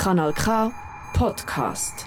Kanal K Podcast.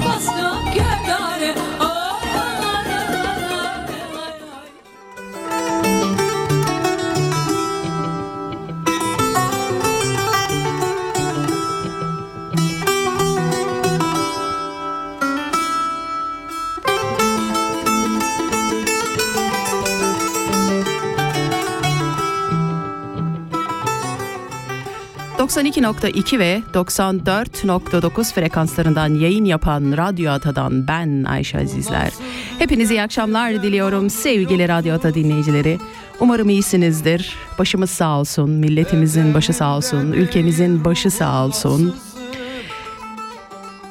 ...92.2 ve 94.9 frekanslarından yayın yapan Radyo Ata'dan ben Ayşe Azizler. Hepinize iyi akşamlar diliyorum sevgili Radyo Ata dinleyicileri. Umarım iyisinizdir. Başımız sağ olsun, milletimizin başı sağ olsun, ülkemizin başı sağ olsun.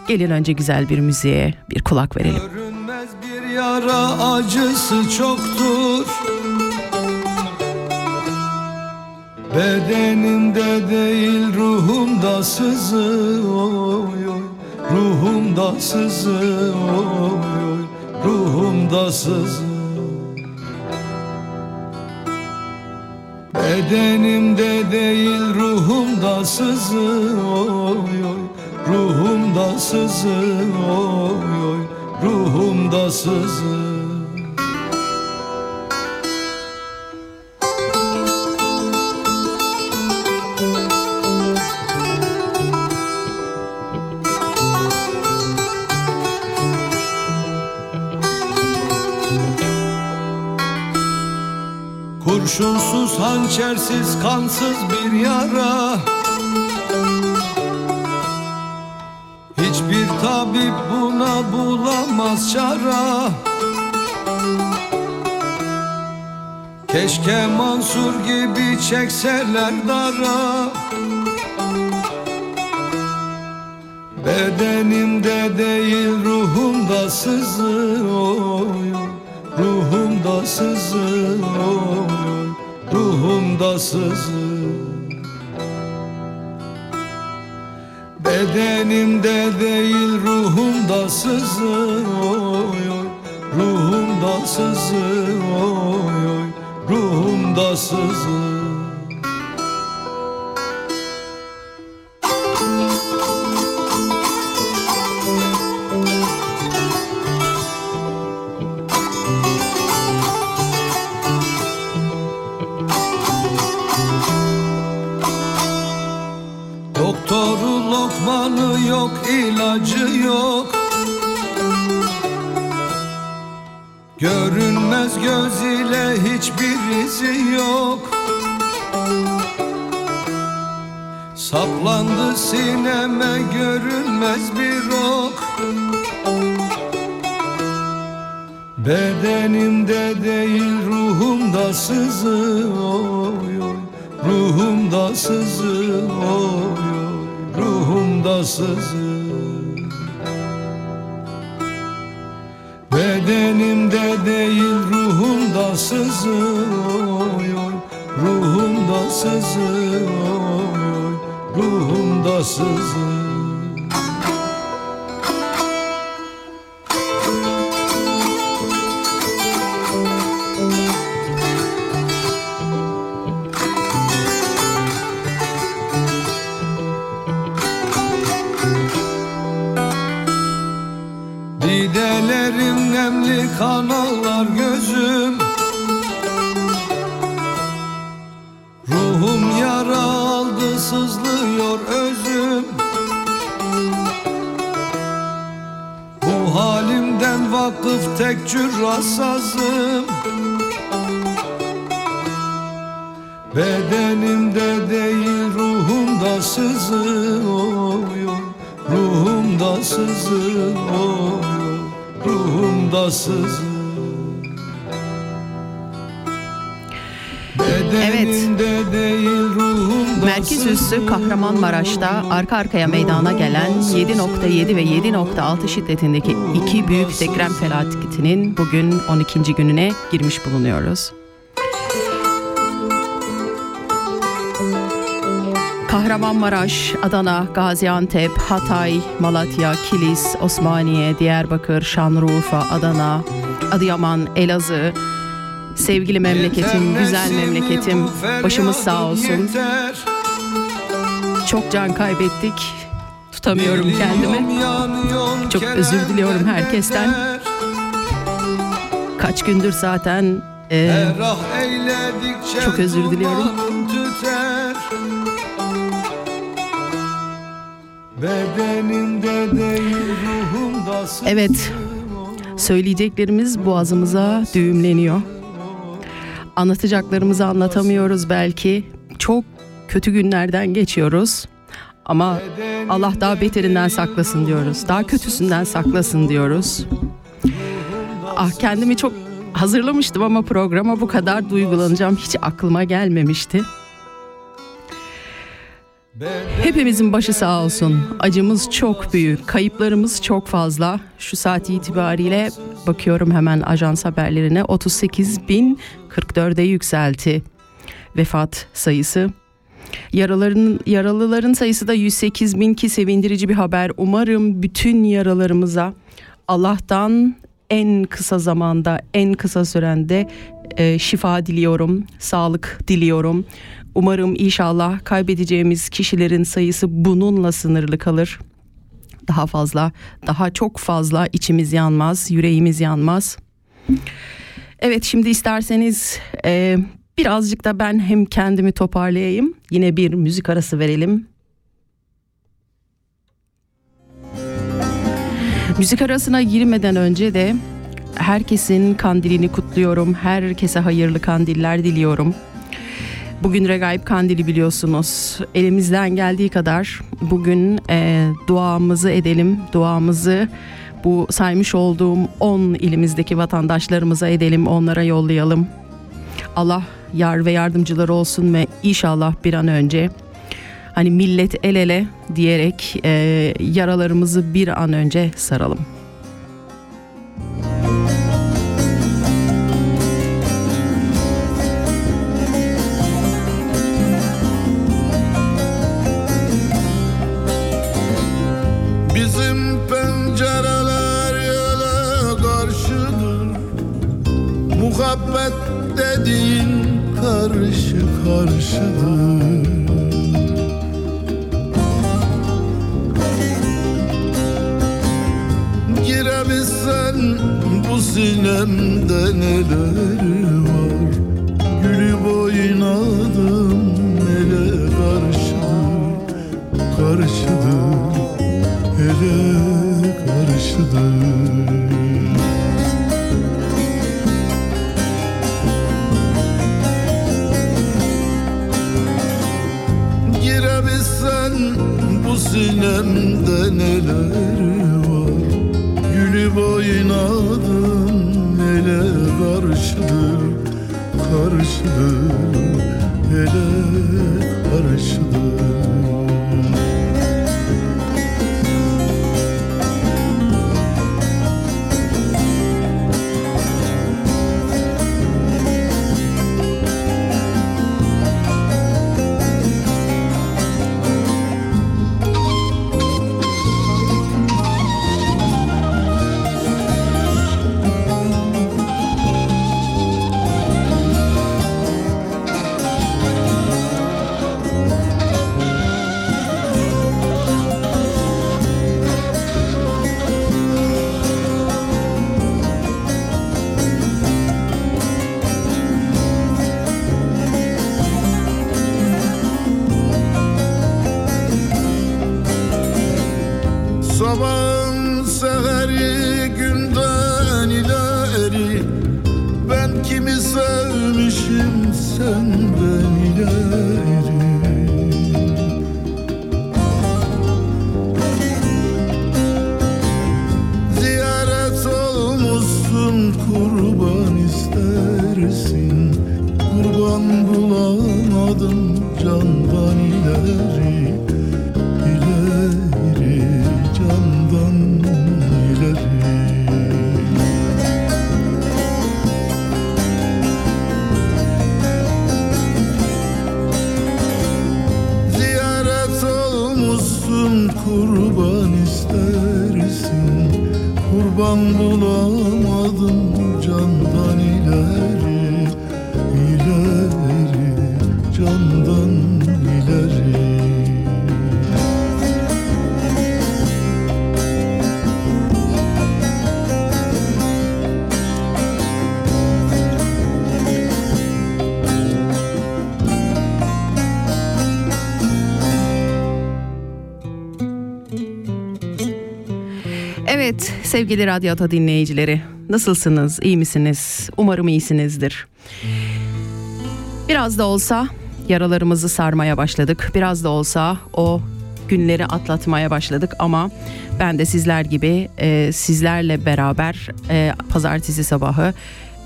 Gelin önce güzel bir müziğe bir kulak verelim. Görünmez bir yara acısı çoktur Bedenimde değil ruhumda sızı oy oy. Ruhumda sızı oy oy. Ruhumda sızı. Bedenimde değil ruhumda sızı oy oy. Ruhumda sızı oy oy. Ruhumda sızı Kurşunsuz, hançersiz, kansız bir yara. Hiçbir tabip buna bulamaz çara. Keşke Mansur gibi çekseler dara. Bedenimde değil ruhumda sızı oy oy Ruhumda sızı oy oy Ruhumda sızı. Bedenimde değil ruhumda sızı Sızı Bedenimde değil ruhumda sızı. Oy oy Ruhumda sızı. Oy oy Ruhumda sızı Kahramanmaraş'ta arka arkaya meydana gelen 7.7 ve 7.6 şiddetindeki iki büyük deprem felaketinin bugün 12. gününe girmiş bulunuyoruz. Kahramanmaraş, Adana, Gaziantep, Hatay, Malatya, Kilis, Osmaniye, Diyarbakır, Şanlıurfa, Adana, Adıyaman, Elazığ, sevgili memleketim, güzel memleketim, başımız sağ olsun. Çok can kaybettik. Tutamıyorum kendimi. Çok özür diliyorum herkesten. Kaç gündür zaten e, çok özür diliyorum. Bedenimde değil ruhumda Evet, söyleyeceklerimiz boğazımıza düğümleniyor. Anlatacaklarımızı anlatamıyoruz belki. Çok kötü günlerden geçiyoruz. Ama Allah daha beterinden saklasın diyoruz. Daha kötüsünden saklasın diyoruz. Ah kendimi çok hazırlamıştım ama programa bu kadar duygulanacağım hiç aklıma gelmemişti. Hepimizin başı sağ olsun. Acımız çok büyük, kayıplarımız çok fazla. Şu saat itibariyle bakıyorum hemen ajans haberlerine 38.044'e yükselti vefat sayısı. Yaraların, yaralıların sayısı da 108 bin ki sevindirici bir haber. Umarım bütün yaralarımıza Allah'tan en kısa zamanda, en kısa sürende e, şifa diliyorum, sağlık diliyorum. Umarım inşallah kaybedeceğimiz kişilerin sayısı bununla sınırlı kalır. Daha fazla, daha çok fazla içimiz yanmaz, yüreğimiz yanmaz. Evet şimdi isterseniz e, birazcık da ben hem kendimi toparlayayım. Yine bir müzik arası verelim. Müzik arasına girmeden önce de herkesin kandilini kutluyorum. Herkese hayırlı kandiller diliyorum. Bugün Regaib Kandili biliyorsunuz. Elimizden geldiği kadar bugün e, duamızı edelim. Duamızı bu saymış olduğum 10 ilimizdeki vatandaşlarımıza edelim, onlara yollayalım. Allah yar ve yardımcıları olsun ve inşallah bir an önce hani millet el ele diyerek e, yaralarımızı bir an önce saralım. う。Sevgili Radyo Ata dinleyicileri nasılsınız iyi misiniz umarım iyisinizdir. Biraz da olsa yaralarımızı sarmaya başladık biraz da olsa o günleri atlatmaya başladık ama ben de sizler gibi e, sizlerle beraber e, pazartesi sabahı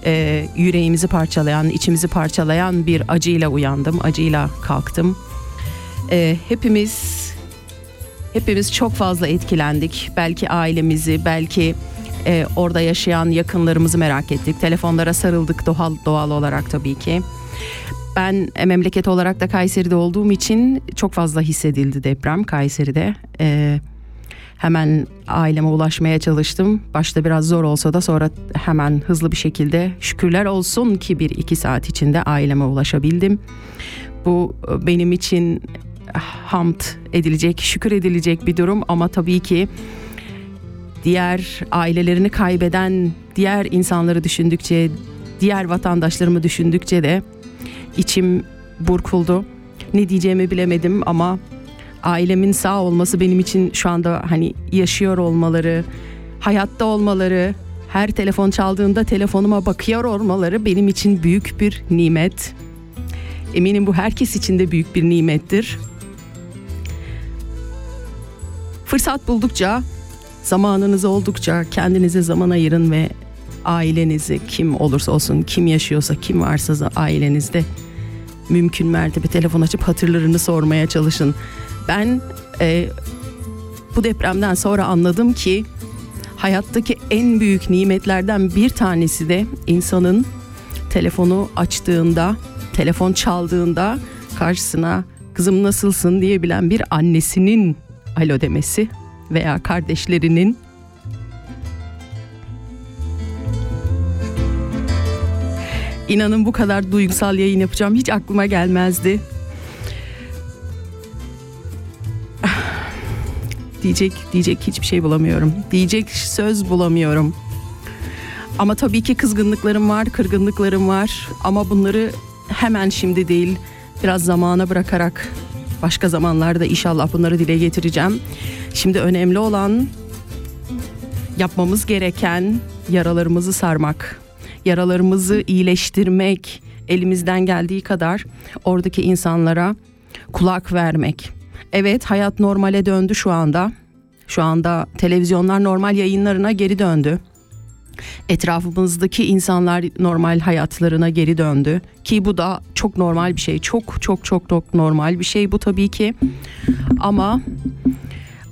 e, yüreğimizi parçalayan içimizi parçalayan bir acıyla uyandım acıyla kalktım. E, hepimiz hepimiz çok fazla etkilendik. Belki ailemizi, belki e, orada yaşayan yakınlarımızı merak ettik. Telefonlara sarıldık doğal doğal olarak tabii ki. Ben e, memleket olarak da Kayseri'de olduğum için çok fazla hissedildi deprem Kayseri'de. E, hemen aileme ulaşmaya çalıştım. Başta biraz zor olsa da sonra hemen hızlı bir şekilde şükürler olsun ki bir iki saat içinde aileme ulaşabildim. Bu e, benim için hamd edilecek, şükür edilecek bir durum ama tabii ki diğer ailelerini kaybeden diğer insanları düşündükçe, diğer vatandaşlarımı düşündükçe de içim burkuldu. Ne diyeceğimi bilemedim ama ailemin sağ olması benim için şu anda hani yaşıyor olmaları, hayatta olmaları, her telefon çaldığında telefonuma bakıyor olmaları benim için büyük bir nimet. Eminim bu herkes için de büyük bir nimettir. Fırsat buldukça, zamanınız oldukça kendinize zaman ayırın ve ailenizi kim olursa olsun, kim yaşıyorsa, kim varsa ailenizde mümkün mertebe telefon açıp hatırlarını sormaya çalışın. Ben e, bu depremden sonra anladım ki hayattaki en büyük nimetlerden bir tanesi de insanın telefonu açtığında, telefon çaldığında karşısına kızım nasılsın diyebilen bir annesinin alo demesi veya kardeşlerinin İnanın bu kadar duygusal yayın yapacağım hiç aklıma gelmezdi. diyecek diyecek hiçbir şey bulamıyorum. Diyecek söz bulamıyorum. Ama tabii ki kızgınlıklarım var, kırgınlıklarım var ama bunları hemen şimdi değil biraz zamana bırakarak başka zamanlarda inşallah bunları dile getireceğim. Şimdi önemli olan yapmamız gereken yaralarımızı sarmak, yaralarımızı iyileştirmek, elimizden geldiği kadar oradaki insanlara kulak vermek. Evet hayat normale döndü şu anda. Şu anda televizyonlar normal yayınlarına geri döndü. Etrafımızdaki insanlar normal hayatlarına geri döndü ki bu da çok normal bir şey. Çok çok çok çok normal bir şey bu tabii ki. Ama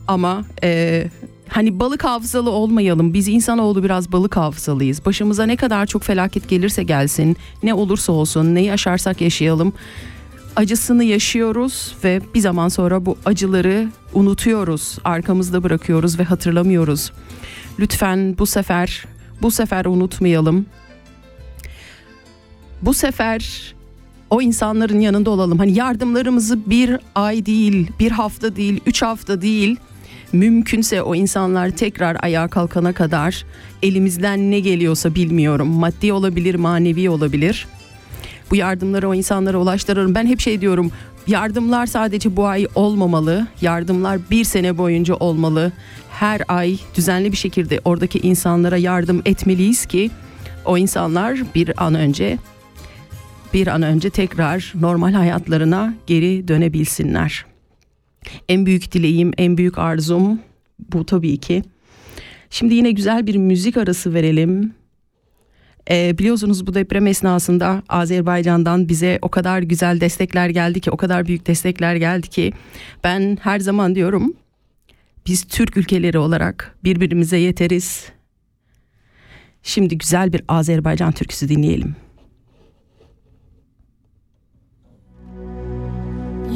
ama e, hani balık hafızalı olmayalım. Biz insanoğlu biraz balık hafızalıyız. Başımıza ne kadar çok felaket gelirse gelsin, ne olursa olsun, ne yaşarsak yaşayalım acısını yaşıyoruz ve bir zaman sonra bu acıları unutuyoruz, arkamızda bırakıyoruz ve hatırlamıyoruz. Lütfen bu sefer bu sefer unutmayalım. Bu sefer o insanların yanında olalım. Hani yardımlarımızı bir ay değil, bir hafta değil, üç hafta değil. Mümkünse o insanlar tekrar ayağa kalkana kadar elimizden ne geliyorsa bilmiyorum. Maddi olabilir, manevi olabilir. Bu yardımları o insanlara ulaştırırım. Ben hep şey diyorum. Yardımlar sadece bu ay olmamalı. Yardımlar bir sene boyunca olmalı. Her ay düzenli bir şekilde oradaki insanlara yardım etmeliyiz ki o insanlar bir an önce bir an önce tekrar normal hayatlarına geri dönebilsinler. En büyük dileğim, en büyük arzum bu tabii ki. Şimdi yine güzel bir müzik arası verelim. E, biliyorsunuz bu deprem esnasında Azerbaycan'dan bize o kadar güzel destekler geldi ki, o kadar büyük destekler geldi ki ben her zaman diyorum biz Türk ülkeleri olarak birbirimize yeteriz. Şimdi güzel bir Azerbaycan türküsü dinleyelim.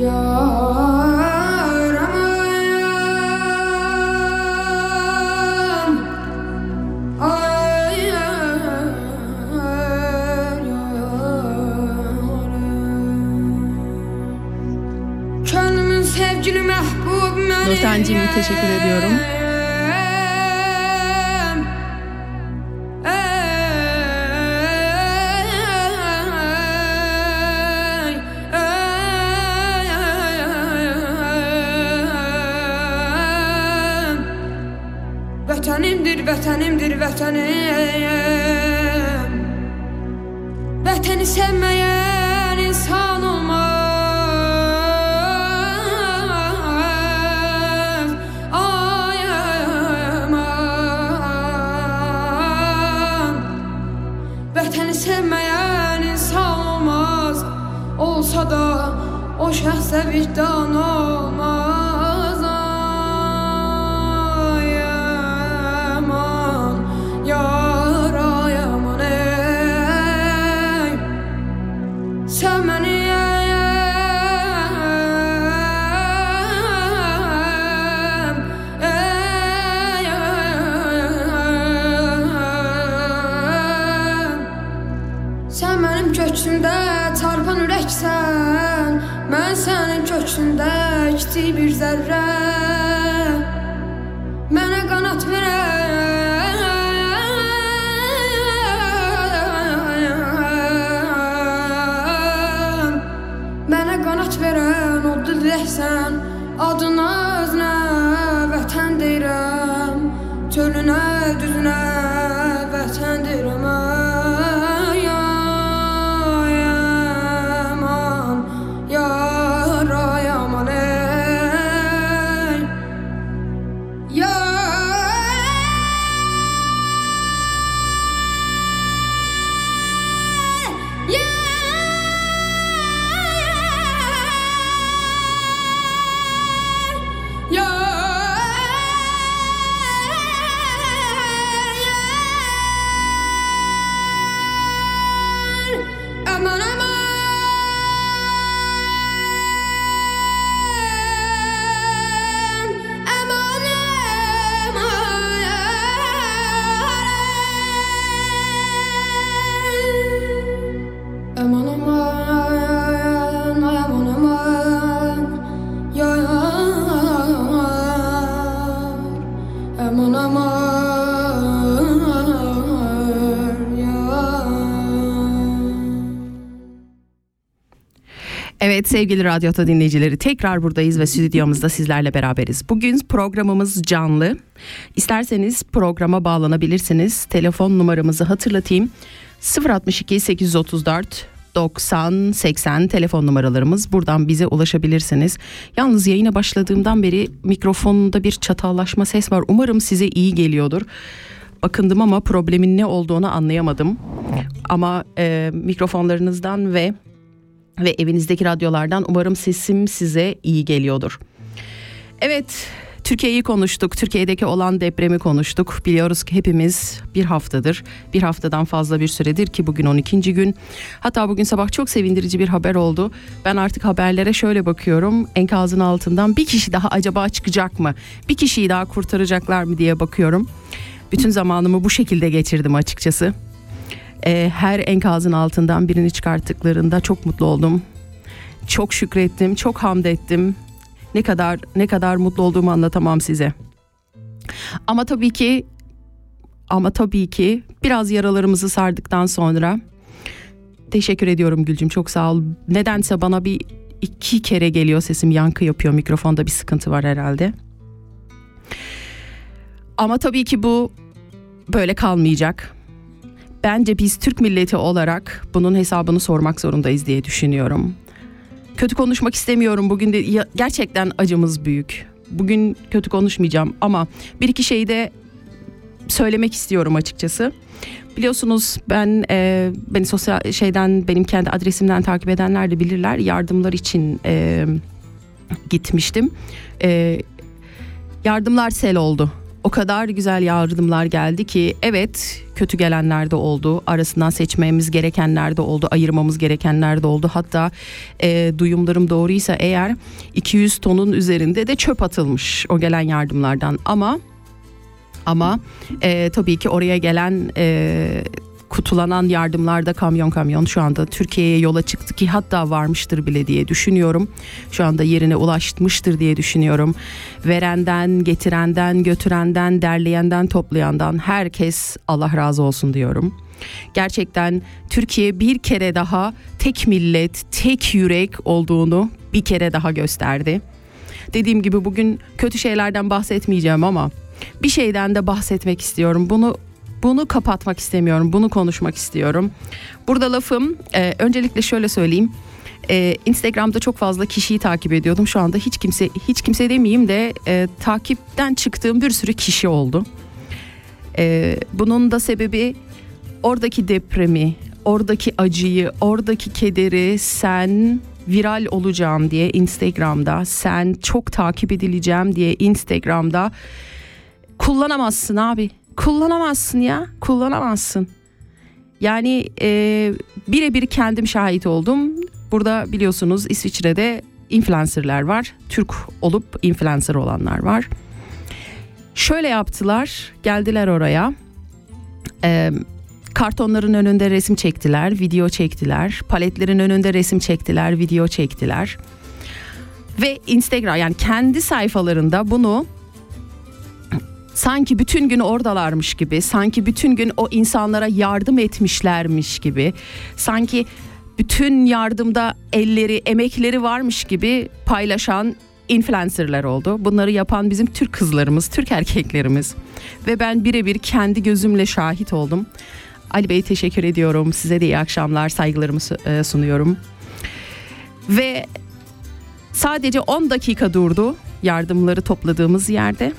Yar Nurten'cim teşekkür ediyorum. Vətənimdir, vətənimdir, vətənim Vətəni sevməyən Olsa da o şəxsə vicdan olmaz bir zərrə sevgili Radyo Ata dinleyicileri tekrar buradayız ve stüdyomuzda sizlerle beraberiz. Bugün programımız canlı. İsterseniz programa bağlanabilirsiniz. Telefon numaramızı hatırlatayım. 062 834 90 80 telefon numaralarımız. Buradan bize ulaşabilirsiniz. Yalnız yayına başladığımdan beri mikrofonda bir çatallaşma ses var. Umarım size iyi geliyordur. Bakındım ama problemin ne olduğunu anlayamadım. Ama e, mikrofonlarınızdan ve ve evinizdeki radyolardan umarım sesim size iyi geliyordur. Evet, Türkiye'yi konuştuk. Türkiye'deki olan depremi konuştuk. Biliyoruz ki hepimiz bir haftadır, bir haftadan fazla bir süredir ki bugün 12. gün. Hatta bugün sabah çok sevindirici bir haber oldu. Ben artık haberlere şöyle bakıyorum. Enkazın altından bir kişi daha acaba çıkacak mı? Bir kişiyi daha kurtaracaklar mı diye bakıyorum. Bütün zamanımı bu şekilde geçirdim açıkçası. Ee, her enkazın altından birini çıkarttıklarında çok mutlu oldum. Çok şükrettim, çok hamd ettim. Ne kadar ne kadar mutlu olduğumu anlatamam size. Ama tabii ki ama tabii ki biraz yaralarımızı sardıktan sonra teşekkür ediyorum Gülcüm çok sağ ol. Nedense bana bir iki kere geliyor sesim yankı yapıyor mikrofonda bir sıkıntı var herhalde. Ama tabii ki bu böyle kalmayacak. Bence biz Türk milleti olarak bunun hesabını sormak zorundayız diye düşünüyorum. Kötü konuşmak istemiyorum bugün de gerçekten acımız büyük. Bugün kötü konuşmayacağım ama bir iki şeyi de söylemek istiyorum açıkçası. Biliyorsunuz ben e, beni sosyal şeyden benim kendi adresimden takip edenler de bilirler yardımlar için e, gitmiştim. E, yardımlar sel oldu. O kadar güzel yardımlar geldi ki evet kötü gelenler de oldu. Arasından seçmemiz gerekenler de oldu. Ayırmamız gerekenler de oldu. Hatta e, duyumlarım doğruysa eğer 200 tonun üzerinde de çöp atılmış o gelen yardımlardan. Ama ama e, tabii ki oraya gelen e, kutulanan yardımlarda kamyon kamyon şu anda Türkiye'ye yola çıktı ki hatta varmıştır bile diye düşünüyorum. Şu anda yerine ulaşmıştır diye düşünüyorum. Verenden, getirenden, götürenden, derleyenden, toplayandan herkes Allah razı olsun diyorum. Gerçekten Türkiye bir kere daha tek millet, tek yürek olduğunu bir kere daha gösterdi. Dediğim gibi bugün kötü şeylerden bahsetmeyeceğim ama bir şeyden de bahsetmek istiyorum. Bunu bunu kapatmak istemiyorum. Bunu konuşmak istiyorum. Burada lafım e, öncelikle şöyle söyleyeyim. E, Instagram'da çok fazla kişiyi takip ediyordum. Şu anda hiç kimse hiç kimse demeyeyim de e, takipten çıktığım bir sürü kişi oldu. E, bunun da sebebi oradaki depremi, oradaki acıyı, oradaki kederi sen viral olacağım diye Instagram'da, sen çok takip edileceğim diye Instagram'da kullanamazsın abi. Kullanamazsın ya, kullanamazsın. Yani e, birebir kendim şahit oldum. Burada biliyorsunuz İsviçre'de influencerlar var. Türk olup influencer olanlar var. Şöyle yaptılar, geldiler oraya. Eee kartonların önünde resim çektiler, video çektiler. Paletlerin önünde resim çektiler, video çektiler. Ve Instagram yani kendi sayfalarında bunu sanki bütün gün oradalarmış gibi, sanki bütün gün o insanlara yardım etmişlermiş gibi, sanki bütün yardımda elleri, emekleri varmış gibi paylaşan influencerlar oldu. Bunları yapan bizim Türk kızlarımız, Türk erkeklerimiz. Ve ben birebir kendi gözümle şahit oldum. Ali Bey teşekkür ediyorum. Size de iyi akşamlar, saygılarımı e, sunuyorum. Ve sadece 10 dakika durdu yardımları topladığımız yerde.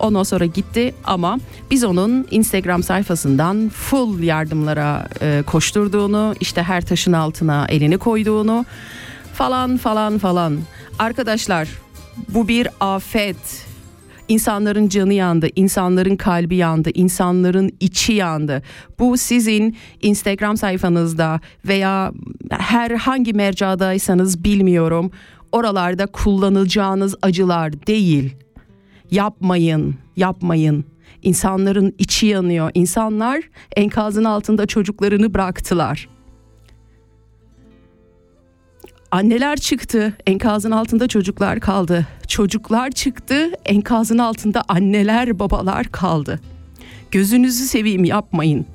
Ondan sonra gitti ama biz onun Instagram sayfasından full yardımlara e, koşturduğunu, işte her taşın altına elini koyduğunu falan falan falan. Arkadaşlar bu bir afet. İnsanların canı yandı, insanların kalbi yandı, insanların içi yandı. Bu sizin Instagram sayfanızda veya herhangi mercadaysanız bilmiyorum. Oralarda kullanacağınız acılar değil. Yapmayın, yapmayın. İnsanların içi yanıyor. İnsanlar enkazın altında çocuklarını bıraktılar. Anneler çıktı, enkazın altında çocuklar kaldı. Çocuklar çıktı, enkazın altında anneler, babalar kaldı. Gözünüzü seveyim yapmayın.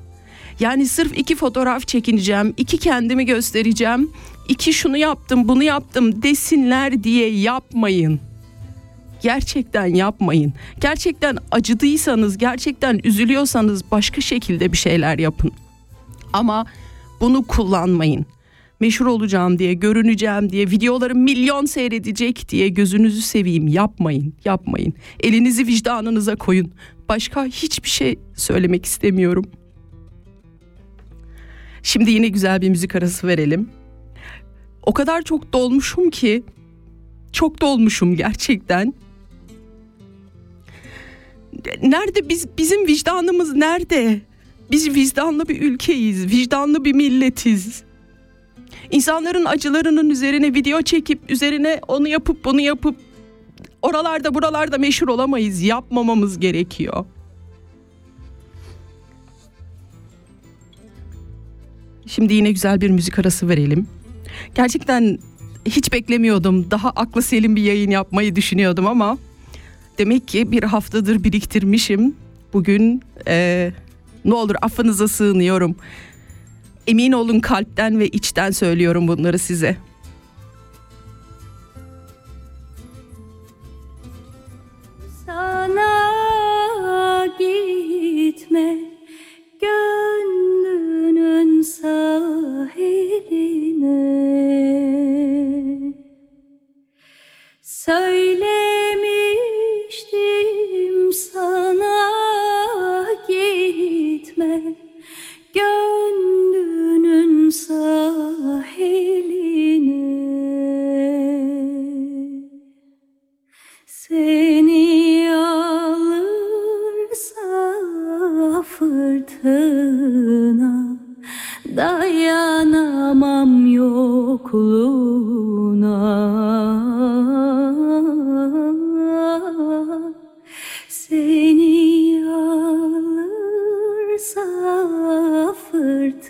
Yani sırf iki fotoğraf çekineceğim, iki kendimi göstereceğim, iki şunu yaptım, bunu yaptım desinler diye yapmayın. Gerçekten yapmayın. Gerçekten acıdıysanız, gerçekten üzülüyorsanız başka şekilde bir şeyler yapın. Ama bunu kullanmayın meşhur olacağım diye, görüneceğim diye, videolarım milyon seyredecek diye gözünüzü seveyim yapmayın, yapmayın. Elinizi vicdanınıza koyun. Başka hiçbir şey söylemek istemiyorum. Şimdi yine güzel bir müzik arası verelim. O kadar çok dolmuşum ki çok dolmuşum gerçekten. Nerede biz bizim vicdanımız nerede? Biz vicdanlı bir ülkeyiz, vicdanlı bir milletiz. İnsanların acılarının üzerine video çekip üzerine onu yapıp bunu yapıp oralarda buralarda meşhur olamayız. Yapmamamız gerekiyor. Şimdi yine güzel bir müzik arası verelim. Gerçekten hiç beklemiyordum. Daha aklı selim bir yayın yapmayı düşünüyordum ama demek ki bir haftadır biriktirmişim. Bugün e, ne olur affınıza sığınıyorum. Emin olun kalpten ve içten söylüyorum bunları size. Sana gitme gönlünün sahiline Söylemiştim sana gitme. Gönlünün sahiline. Seni alırsa fırtına dayanamam yokluğuna.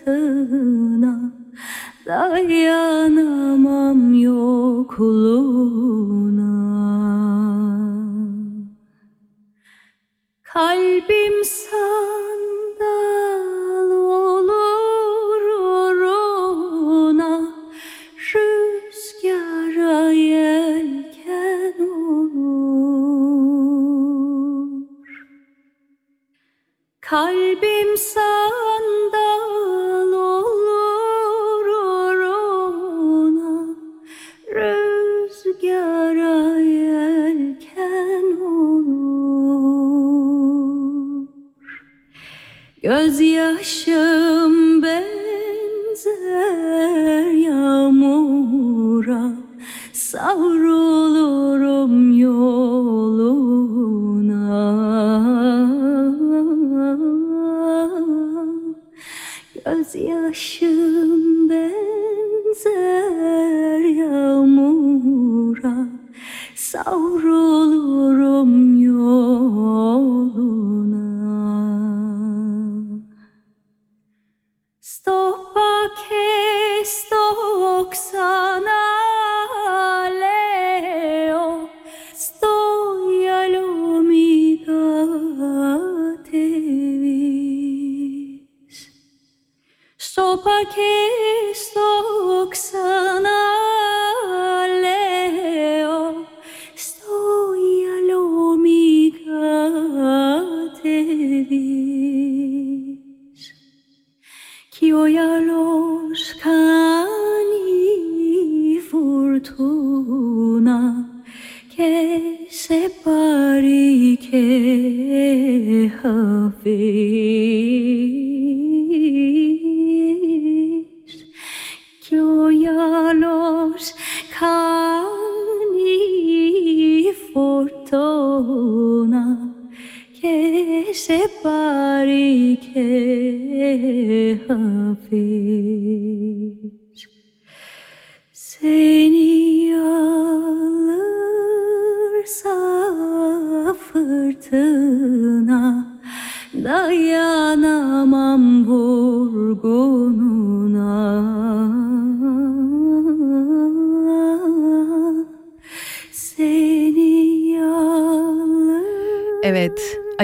sırtına Dayanamam yokluğuna. Kalbim sandal olur uğruna Rüzgara yelken olur. Kalbim sandal Gözyaşım benzer yağmura Savrulurum yoluna. Gözyaşım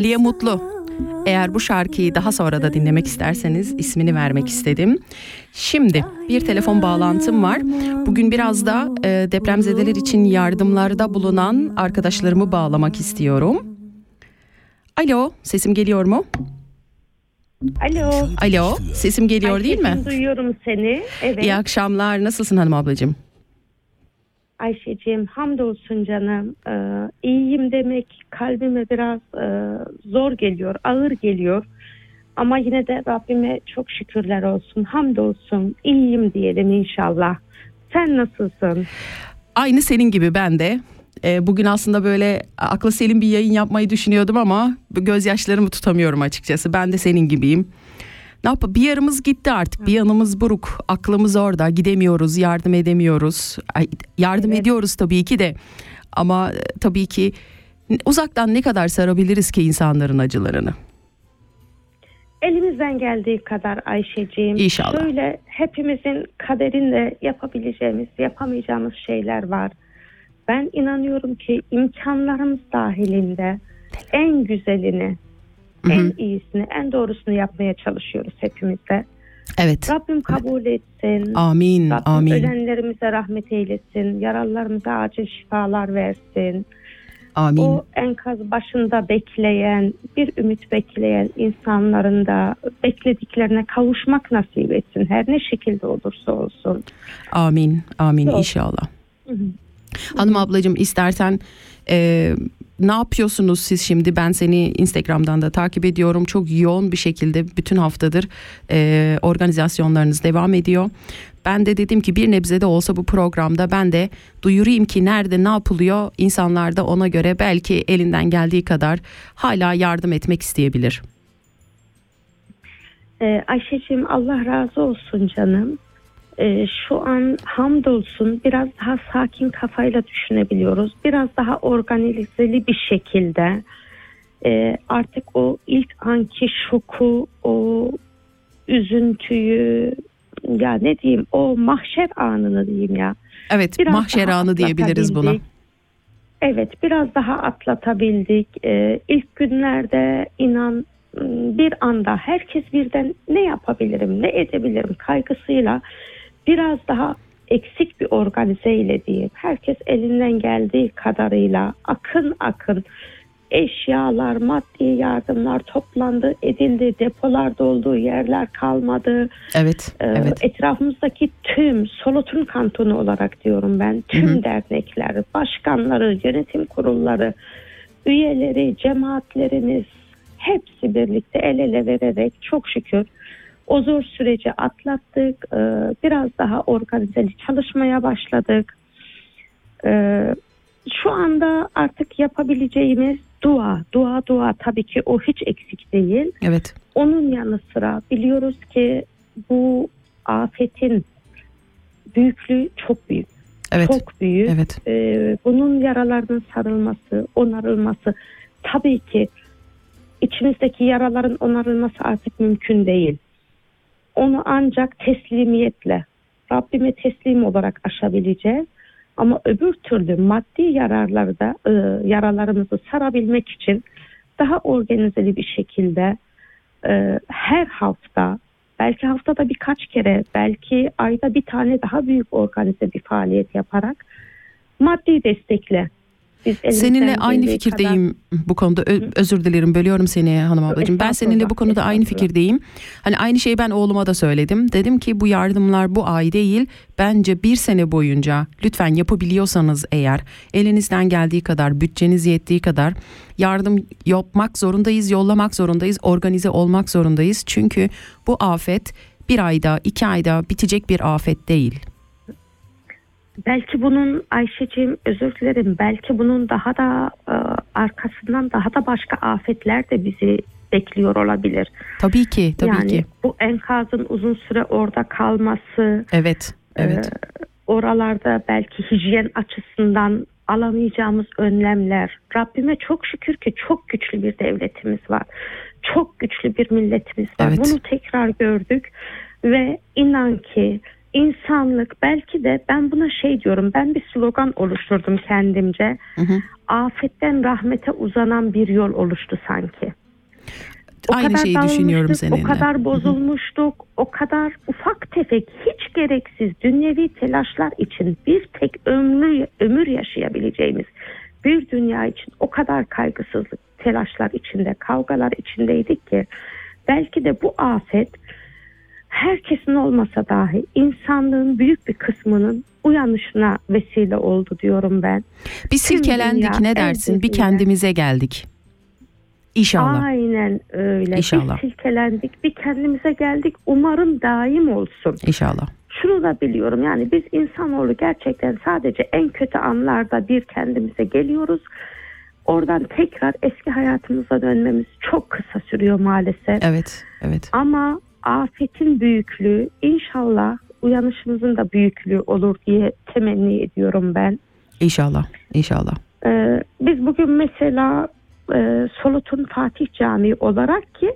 Aliye Mutlu. Eğer bu şarkıyı daha sonra da dinlemek isterseniz ismini vermek istedim. Şimdi bir telefon bağlantım var. Bugün biraz da e, depremzedeler için yardımlarda bulunan arkadaşlarımı bağlamak istiyorum. Alo, sesim geliyor mu? Alo. Alo, sesim geliyor değil mi? Duyuyorum seni. Evet. İyi akşamlar. Nasılsın hanım ablacığım? Ayşe'ciğim hamdolsun canım. Ee, iyiyim demek kalbime biraz e, zor geliyor, ağır geliyor. Ama yine de Rabbime çok şükürler olsun. Hamdolsun. İyiyim diyelim inşallah. Sen nasılsın? Aynı senin gibi ben de. Ee, bugün aslında böyle aklı selim bir yayın yapmayı düşünüyordum ama gözyaşlarımı tutamıyorum açıkçası. Ben de senin gibiyim. Ne yap? Bir yarımız gitti artık. Bir yanımız buruk. Aklımız orada. Gidemiyoruz, yardım edemiyoruz. Ay, yardım ediyoruz tabii ki de. Ama e, tabii ki uzaktan ne kadar sarabiliriz ki insanların acılarını? Elimizden geldiği kadar Ayşe'ciğim. İnşallah. Şöyle hepimizin kaderinde yapabileceğimiz, yapamayacağımız şeyler var. Ben inanıyorum ki imkanlarımız dahilinde en güzelini, en iyisini, en doğrusunu yapmaya çalışıyoruz hepimiz de. Evet. Rabbim kabul etsin. Amin. Rabbim Amin. ölenlerimize rahmet eylesin. Yaralılarımıza acil şifalar versin. Amin. O enkaz başında bekleyen, bir ümit bekleyen insanların da beklediklerine kavuşmak nasip etsin. Her ne şekilde olursa olsun. Amin. Amin Yok. inşallah. Hanım ablacığım istersen e, ne yapıyorsunuz siz şimdi? Ben seni Instagram'dan da takip ediyorum. Çok yoğun bir şekilde bütün haftadır e, organizasyonlarınız devam ediyor. Ben de dedim ki bir nebze de olsa bu programda ben de duyurayım ki nerede ne yapılıyor insanlar da ona göre belki elinden geldiği kadar hala yardım etmek isteyebilir. Ee, Ayşe'cim Allah razı olsun canım. Ee, şu an hamdolsun biraz daha sakin kafayla düşünebiliyoruz. Biraz daha organizeli bir şekilde e, artık o ilk anki şoku, o üzüntüyü ya ne diyeyim o mahşer anını diyeyim ya. Evet Biraz mahşer anı diyebiliriz buna. Evet biraz daha atlatabildik. Ee, ilk günlerde inan m, bir anda herkes birden ne yapabilirim, ne edebilirim kaygısıyla biraz daha eksik bir organizeyle diyeyim. Herkes elinden geldiği kadarıyla akın akın eşyalar, maddi yardımlar toplandı, edildi, depolar dolduğu yerler kalmadı. Evet, Ee, evet. Etrafımızdaki tüm Solotun kantonu olarak diyorum ben tüm Hı hı. dernekler, başkanları, yönetim kurulları, üyeleri, cemaatlerimiz hepsi birlikte el ele vererek çok şükür o zor süreci atlattık. Ee, Biraz daha organizeli çalışmaya başladık. Ee, Şu anda artık yapabileceğimiz dua, dua, dua tabii ki o hiç eksik değil. Evet. Onun yanı sıra biliyoruz ki bu afetin büyüklüğü çok büyük. Evet. Çok büyük. Evet. Ee, bunun yaralarının sarılması, onarılması tabii ki içimizdeki yaraların onarılması artık mümkün değil. Onu ancak teslimiyetle, Rabbime teslim olarak aşabileceğiz. Ama öbür türlü maddi yararları da e, yaralarımızı sarabilmek için daha organizeli bir şekilde e, her hafta belki haftada birkaç kere belki ayda bir tane daha büyük organize bir faaliyet yaparak maddi destekle biz Seninle aynı fikirdeyim bu konuda. Ö- özür dilerim bölüyorum seni hanım ablacığım. Ben seninle bu konuda aynı fikirdeyim. Hani aynı şeyi ben oğluma da söyledim. Dedim ki bu yardımlar bu ay değil. Bence bir sene boyunca lütfen yapabiliyorsanız eğer elinizden geldiği kadar bütçeniz yettiği kadar yardım yapmak zorundayız, yollamak zorundayız, organize olmak zorundayız. Çünkü bu afet bir ayda, iki ayda bitecek bir afet değil. Belki bunun Ayşe'cim özür dilerim belki bunun daha da e, arkasından daha da başka afetler de bizi bekliyor olabilir. Tabii ki, tabii yani ki. bu enkazın uzun süre orada kalması, Evet, evet. e, oralarda belki hijyen açısından alamayacağımız önlemler. Rabbime çok şükür ki çok güçlü bir devletimiz var. Çok güçlü bir milletimiz var. Evet. Bunu tekrar gördük ve inan ki insanlık belki de ben buna şey diyorum ben bir slogan oluşturdum kendimce. Hı hı. Afetten rahmete uzanan bir yol oluştu sanki. O Aynı kadar şeyi düşünüyorum seninle. O kadar bozulmuştuk, o kadar ufak tefek, hiç gereksiz dünyevi telaşlar için bir tek ömrü, ömür yaşayabileceğimiz bir dünya için o kadar kaygısızlık, telaşlar içinde, kavgalar içindeydik ki belki de bu afet herkesin olmasa dahi insanlığın büyük bir kısmının uyanışına vesile oldu diyorum ben. Bir silkelendik dünya ne dersin? Bir kendimize geldik. İnşallah. Aynen öyle. İnşallah. Bir silkelendik, bir kendimize geldik. Umarım daim olsun. İnşallah. Şunu da biliyorum yani biz insanoğlu gerçekten sadece en kötü anlarda bir kendimize geliyoruz. Oradan tekrar eski hayatımıza dönmemiz çok kısa sürüyor maalesef. Evet, evet. Ama afetin büyüklüğü inşallah uyanışımızın da büyüklüğü olur diye temenni ediyorum ben. İnşallah, inşallah. Ee, biz bugün mesela e, Solut'un Fatih Camii olarak ki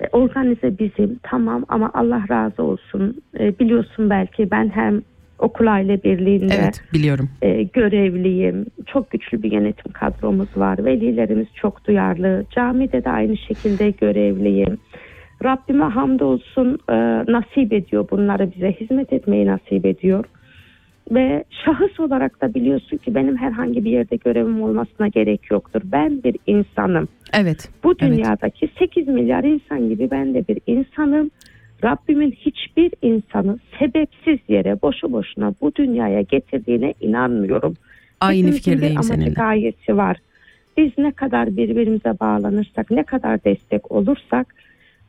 e, organize bizim tamam ama Allah razı olsun E, biliyorsun belki ben hem okul aile birliğinde Evet, biliyorum. e, görevliyim. Çok güçlü bir yönetim kadromuz var. Velilerimiz çok duyarlı. Camide de aynı şekilde görevliyim. Rabbime hamdolsun e, nasip ediyor bunları bize hizmet etmeyi nasip ediyor. Ve şahıs olarak da biliyorsun ki benim herhangi bir yerde görevim olmasına gerek yoktur. Ben bir insanım. Evet. Bu Evet. dünyadaki 8 milyar insan gibi ben de bir insanım. Rabbimin hiçbir insanı sebepsiz yere boşu boşuna bu dünyaya getirdiğine inanmıyorum. Aynı Hepimizin fikirdeyim bir seninle. gayesi var. Biz ne kadar birbirimize bağlanırsak, ne kadar destek olursak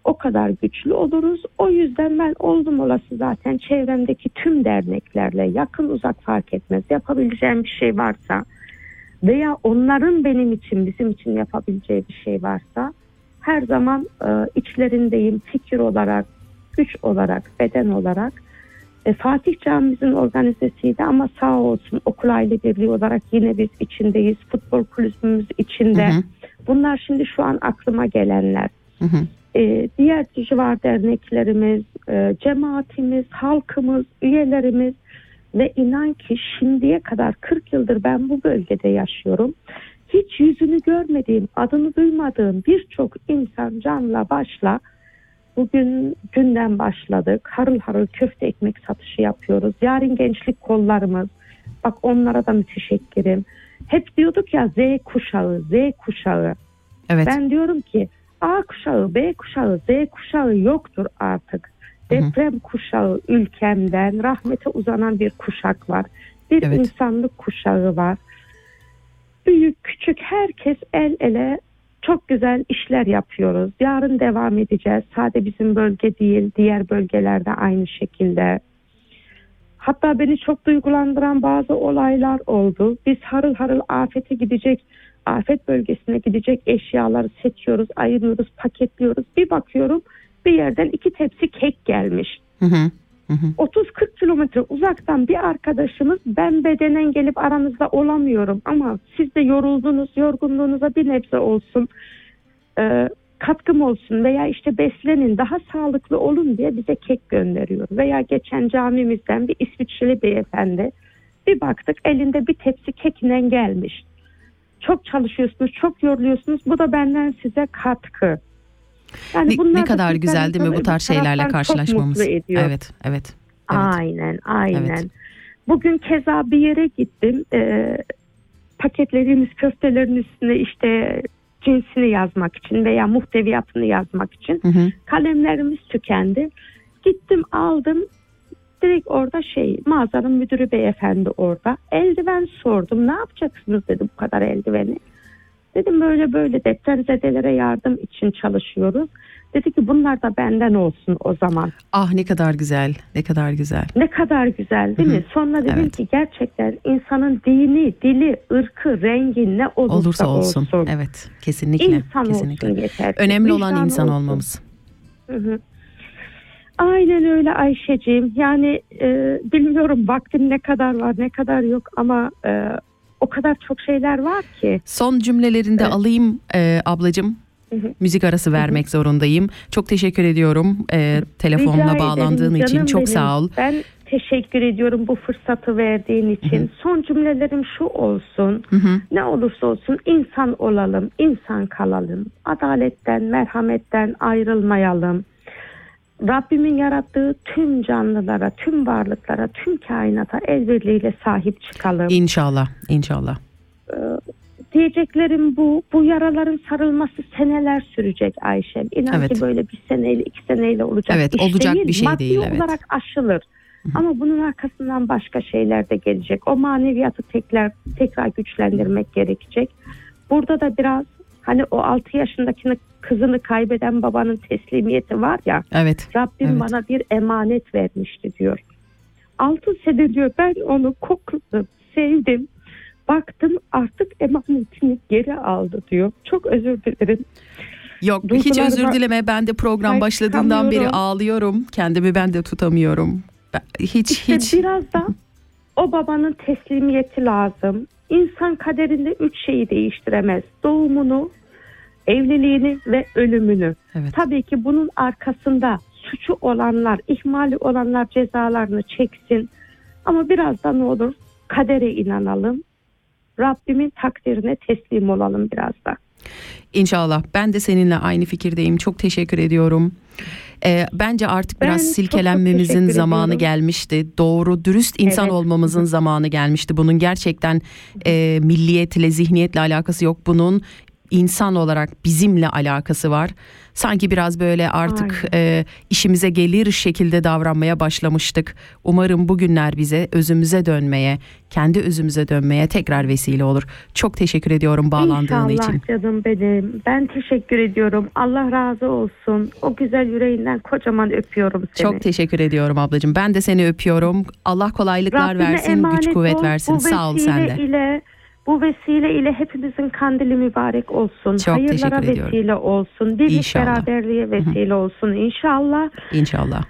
o kadar güçlü oluruz. O yüzden ben oldum olası zaten çevremdeki tüm derneklerle yakın uzak fark etmez. Yapabileceğim bir şey varsa veya onların benim için bizim için yapabileceği bir şey varsa her zaman e, içlerindeyim fikir olarak, güç olarak, beden olarak. E, Fatih Camimizin organizesiydi ama sağ olsun okul aile birliği olarak yine biz içindeyiz. Futbol kulübümüz içinde. Hı hı. Bunlar şimdi şu an aklıma gelenler. Hı hı. E, diğer civar derneklerimiz, e, cemaatimiz, halkımız, üyelerimiz Ve inan ki şimdiye kadar 40 yıldır ben bu bölgede yaşıyorum. Hiç yüzünü görmediğim, adını duymadığım birçok insan canla başla bugün günden başladık. Harıl harıl köfte ekmek satışı yapıyoruz. Yarın gençlik kollarımız. Bak onlara da müteşekkirim. Hep diyorduk ya Z kuşağı, Z kuşağı. Evet. Ben diyorum ki A kuşağı, B kuşağı, Z kuşağı yoktur artık. Deprem kuşağı ülkemden rahmete uzanan bir kuşak var. Bir Evet. insanlık kuşağı var. Büyük küçük herkes el ele çok güzel işler yapıyoruz. Yarın devam edeceğiz. Sadece bizim bölge değil, diğer bölgelerde aynı şekilde. Hatta beni çok duygulandıran bazı olaylar oldu. Biz harıl harıl afete gidecek, afet bölgesine gidecek eşyaları seçiyoruz, ayırıyoruz, paketliyoruz. Bir bakıyorum bir yerden iki tepsi kek gelmiş. Hı hı. Hı hı. 30-40 kilometre uzaktan bir arkadaşımız ben bedenen gelip aranızda olamıyorum ama siz de yoruldunuz yorgunluğunuza bir nebze olsun e, katkım olsun veya işte beslenin daha sağlıklı olun diye bize kek gönderiyor. Veya geçen camimizden bir İsviçreli beyefendi bir baktık elinde bir tepsi kekle gelmiş. Çok çalışıyorsunuz, çok yoruluyorsunuz. Bu da benden size katkı. Yani Ne, bunlar ne da kadar güzel değil mi bu tarz şeylerle taraftan çok karşılaşmamız? mutlu ediyor. Evet, evet. evet. Aynen, aynen. Evet. Bugün keza bir yere gittim. Ee, paketlediğimiz köftelerin üstüne işte cinsini yazmak için veya muhteviyatını yazmak için Hı hı. kalemlerimiz tükendi. Gittim aldım. Direkt orada şey mağazanın müdürü beyefendi orada. Eldiven sordum. Ne yapacaksınız dedi bu kadar eldiveni. Dedim böyle böyle depremzedelere yardım için çalışıyoruz. Dedi ki bunlar da benden olsun o zaman. Ah ne kadar güzel, ne kadar güzel. Ne kadar güzel değil Hı hı. mi? Sonra dedim Evet. ki gerçekten insanın dini, dili, ırkı, rengi ne olursa, Olursa olsun. Evet, kesinlikle. İnsan kesinlikle. olsun yeter. Önemli olan insan olsun. olmamız. Hı hı. Aynen öyle Ayşe'ciğim. Yani e, bilmiyorum vaktim ne kadar var ne kadar yok ama e, o kadar çok şeyler var ki. Son cümlelerinde Evet. alayım e, ablacığım. Hı hı. Müzik arası vermek zorundayım. Çok teşekkür ediyorum e, telefonla Rica bağlandığın ederim için. Çok benim. sağ ol. Ben teşekkür ediyorum bu fırsatı verdiğin için. Son cümlelerim şu olsun. Ne olursa olsun insan olalım, insan kalalım. Adaletten, merhametten ayrılmayalım. Rabbimin yarattığı tüm canlılara, tüm varlıklara, tüm kainata el birliğiyle sahip çıkalım. İnşallah, inşallah. Diyeceklerim bu. Bu yaraların sarılması seneler sürecek Ayşem. İnan Evet. ki böyle bir seneyle, iki seneyle olacak Evet, iş olacak değil. bir şey Maddi değil, evet. olarak aşılır. Ama bunun arkasından başka şeyler de gelecek. O maneviyatı tekrar tekrar güçlendirmek gerekecek. Burada da biraz hani o 6 yaşındakini kızını kaybeden babanın teslimiyeti var ya. Evet. Rabbim Evet. bana bir emanet vermişti diyor. 6 sene diyor ben onu kokladım, sevdim. Baktım artık emanetini geri aldı diyor. Çok özür dilerim. Yok hiç Duygularıma özür dileme. Ben de program sahip başladığından beri ağlıyorum. Kendimi ben de tutamıyorum. Ben- hiç İşte hiç biraz da o babanın teslimiyeti lazım. İnsan kaderinde üç şeyi değiştiremez. Doğumunu, evliliğini ve ölümünü. Evet. Tabii ki bunun arkasında suçu olanlar, ihmali olanlar cezalarını çeksin. Ama biraz da ne olur kadere inanalım. Rabbimin takdirine teslim olalım biraz da. İnşallah. Ben de seninle aynı fikirdeyim. Çok teşekkür ediyorum. Ee, bence artık Ben biraz çok çok silkelenmemizin zamanı ediyorum. gelmişti. Doğru, dürüst insan Evet. olmamızın zamanı gelmişti. Bunun gerçekten e, milliyetle, zihniyetle alakası yok. Bunun insan olarak bizimle alakası var. Sanki biraz böyle artık e, işimize gelir şekilde davranmaya başlamıştık. Umarım bugünler bize özümüze dönmeye, kendi özümüze dönmeye tekrar vesile olur. Çok teşekkür ediyorum bağlandığın İnşallah için. canım benim. Ben teşekkür ediyorum. Allah razı olsun. O güzel yüreğinden kocaman öpüyorum seni. Çok teşekkür ediyorum ablacığım. Ben de seni öpüyorum. Allah kolaylıklar Rabbime versin, güç kuvvet ol. versin. Sağ ol sen de. Ile, bu vesile ile hepimizin kandili mübarek olsun. Çok Hayırlara ediyorum. vesile olsun. Birlik İnşallah. beraberliğe vesile olsun inşallah. İnşallah.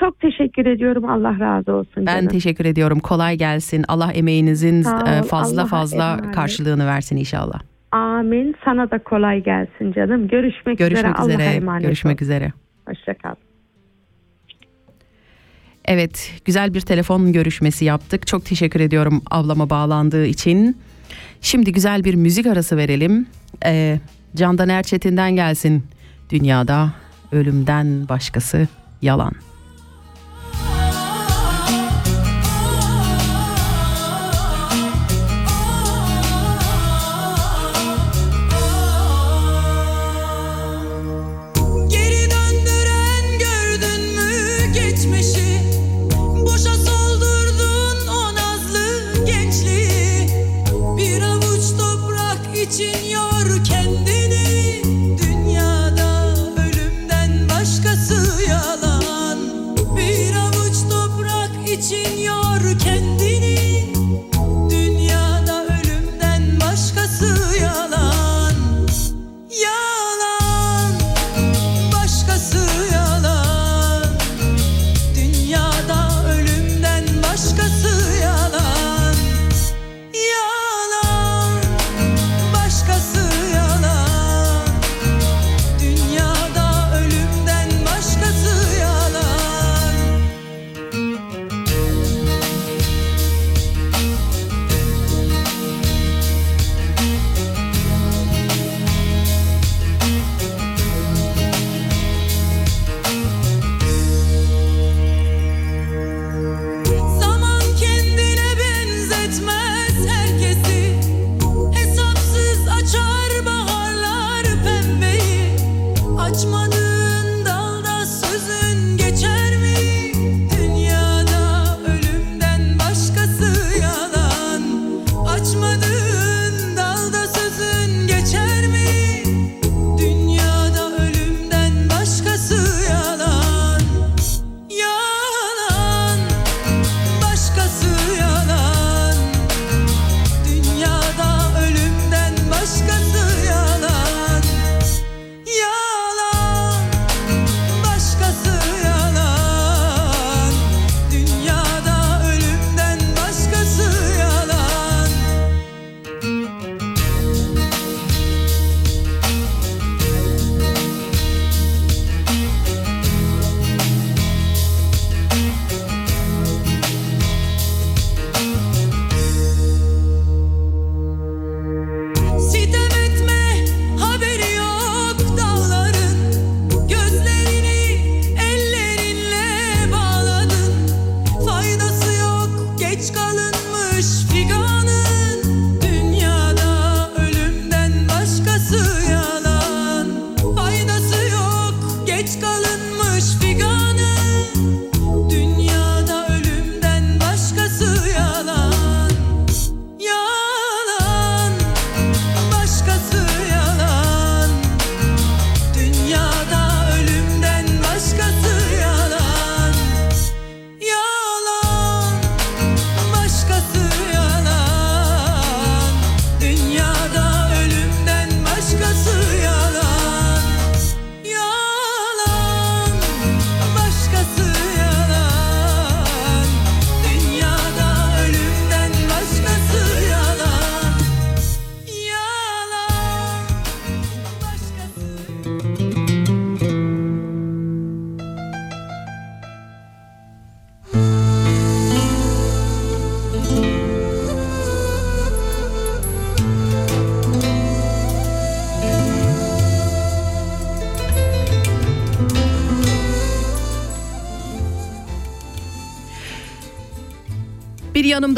Çok teşekkür ediyorum. Allah razı olsun Ben canım. teşekkür ediyorum. Kolay gelsin. Allah emeğinizin ol. e, fazla Allah'a fazla emanet. karşılığını versin inşallah. Amin. Sana da kolay gelsin canım. Görüşmek, Görüşmek üzere. Allah'a üzere. emanet Görüşmek ol. üzere. Hoşça kal. Evet, güzel bir telefon görüşmesi yaptık. Çok teşekkür ediyorum ablama bağlandığı için. Şimdi güzel bir müzik arası verelim. Ee, Candan Erçetin'den gelsin. Dünyada ölümden başkası yalan.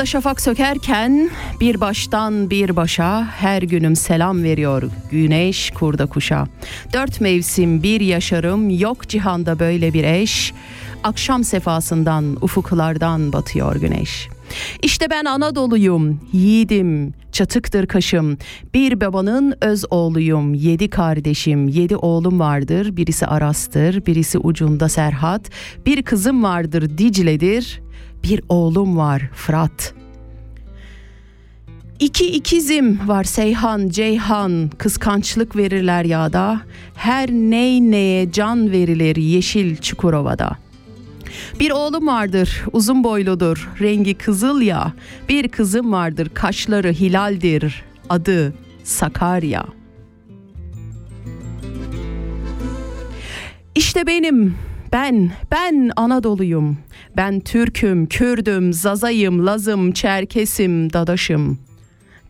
Şafak sökerken bir baştan bir başa her günüm selam veriyor güneş kurda kuşa. Dört mevsim bir yaşarım yok cihanda böyle bir eş. Akşam sefasından ufuklardan batıyor güneş. İşte ben Anadolu'yum, yiğidim, çatıktır kaşım. Bir babanın öz oğluyum, yedi kardeşim, yedi oğlum vardır. Birisi Aras'tır, birisi ucunda Serhat. Bir kızım vardır Dicle'dir, bir oğlum var Fırat. İki ikizim var Seyhan, Ceyhan, kıskançlık verirler yağda. Her ney neye can verilir yeşil Çukurova'da. Bir oğlum vardır, uzun boyludur, rengi kızıl ya. Bir kızım vardır, kaşları hilaldir, adı Sakarya. İşte benim, Ben, ben Anadolu'yum. Ben Türk'üm, Kürdüm, Zazayım, Lazım, Çerkesim, Dadaşım.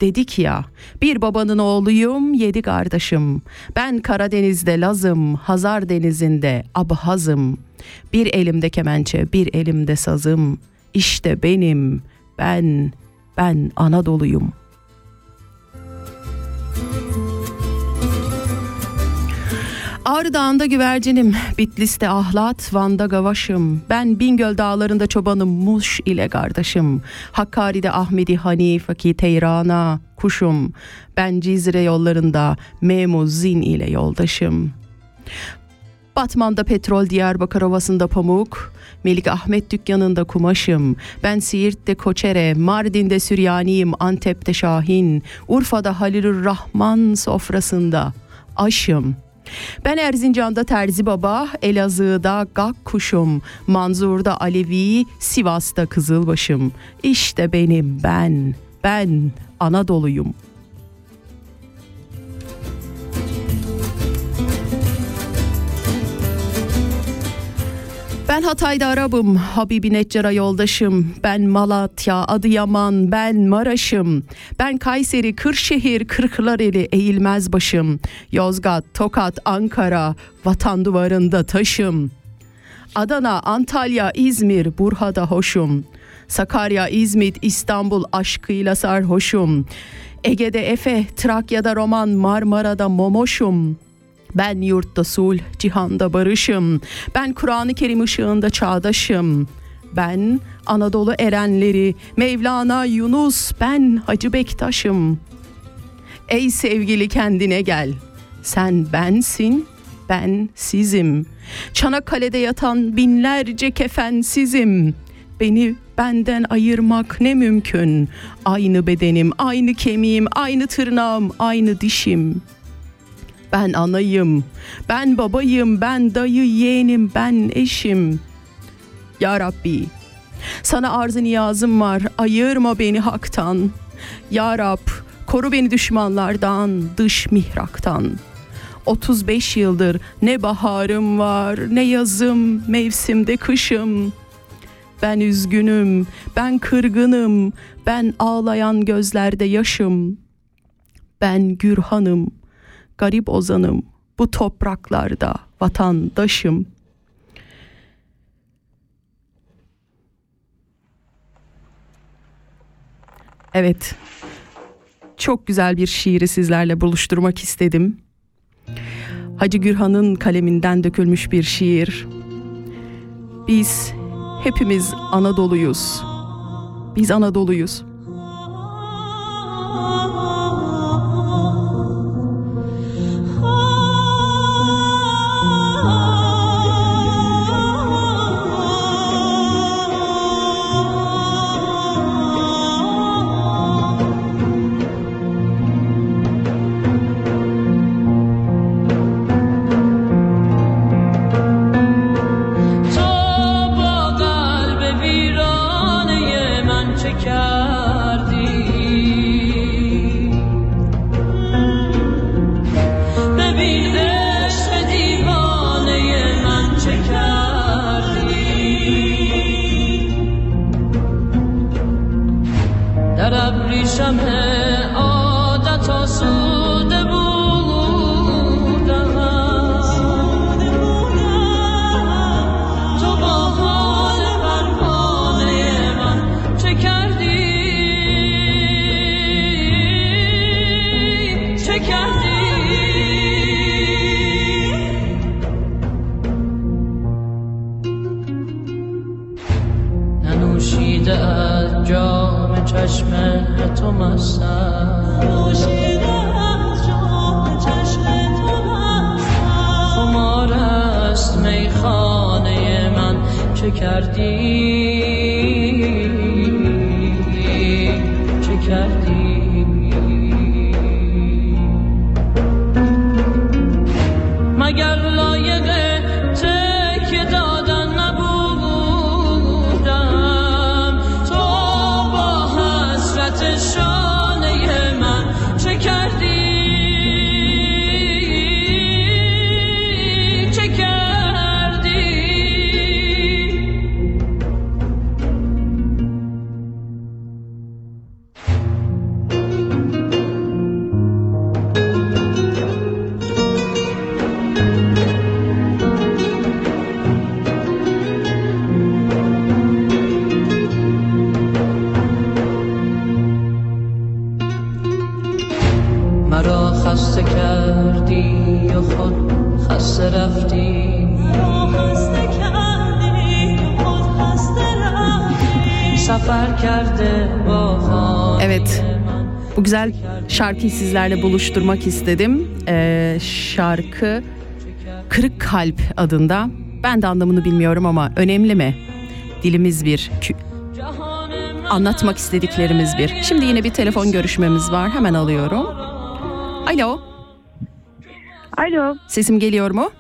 Dedik ya, bir babanın oğluyum, yedi kardeşim. Ben Karadeniz'de Lazım, Hazar Denizi'nde Abhazım. Bir elimde kemençe, bir elimde sazım. İşte benim, ben, ben Anadolu'yum. Ağrı Dağı'nda güvercinim, Bitlis'te ahlat, Van'da gavaşım. Ben Bingöl dağlarında çobanım, Muş ile kardeşim. Hakkari'de Ahmedi Hanif, Aki Teyrana, kuşum. Ben Cizre yollarında Memuzin ile yoldaşım. Batman'da petrol, Diyarbakır Ovası'nda pamuk, Melik Ahmet dükkanında kumaşım. Ben Siirt'te Koçere, Mardin'de Süryaniyim, Antep'te Şahin, Urfa'da Halilur Rahman sofrasında aşım. Ben Erzincan'da Terzi Baba, Elazığ'da Gak Kuşum, Manzur'da Alevi, Sivas'ta Kızılbaşım. İşte benim ben, ben Anadolu'yum. Ben Hatay'da Arabım, Habibi Neccar'a yoldaşım. Ben Malatya, Adıyaman, ben Maraş'ım. Ben Kayseri, Kırşehir, Kırklareli, eğilmez başım. Yozgat, Tokat, Ankara, vatan duvarında taşım. Adana, Antalya, İzmir, Burha'da hoşum. Sakarya, İzmit, İstanbul aşkıyla sarhoşum. Ege'de Efe, Trakya'da Roman, Marmara'da Momoşum. Ben yurtta sul, cihanda barışım. Ben Kur'an-ı Kerim ışığında çağdaşım. Ben Anadolu erenleri, Mevlana Yunus, ben Hacı Bektaş'ım. Ey sevgili kendine gel. Sen bensin, ben sizim. Çanakkale'de yatan binlerce kefensizim. Beni benden ayırmak ne mümkün. Aynı bedenim, aynı kemiğim, aynı tırnağım, aynı dişim. Ben anayım, ben babayım, ben dayı yeğenim, ben eşim. Ya Rabbi, sana arz niyazım var, ayırma beni haktan. Ya Rab, koru beni düşmanlardan, dış mihraktan. 35 yıldır ne baharım var, ne yazım, mevsimde kışım. Ben üzgünüm, ben kırgınım, ben ağlayan gözlerde yaşım. Ben Gürhan'ım, garip ozanım, bu topraklarda vatandaşım. Evet, çok güzel bir şiiri sizlerle buluşturmak istedim. Hacı Gürhan'ın kaleminden dökülmüş bir şiir. Biz hepimiz Anadolu'yuz. Biz Anadolu'yuz. Bu güzel şarkıyı sizlerle buluşturmak istedim. Ee, şarkı Kırık Kalp adında. Ben de anlamını bilmiyorum ama önemli mi? Dilimiz bir, anlatmak istediklerimiz bir. Şimdi yine bir telefon görüşmemiz var. Hemen alıyorum. Alo, Alo. sesim geliyor mu?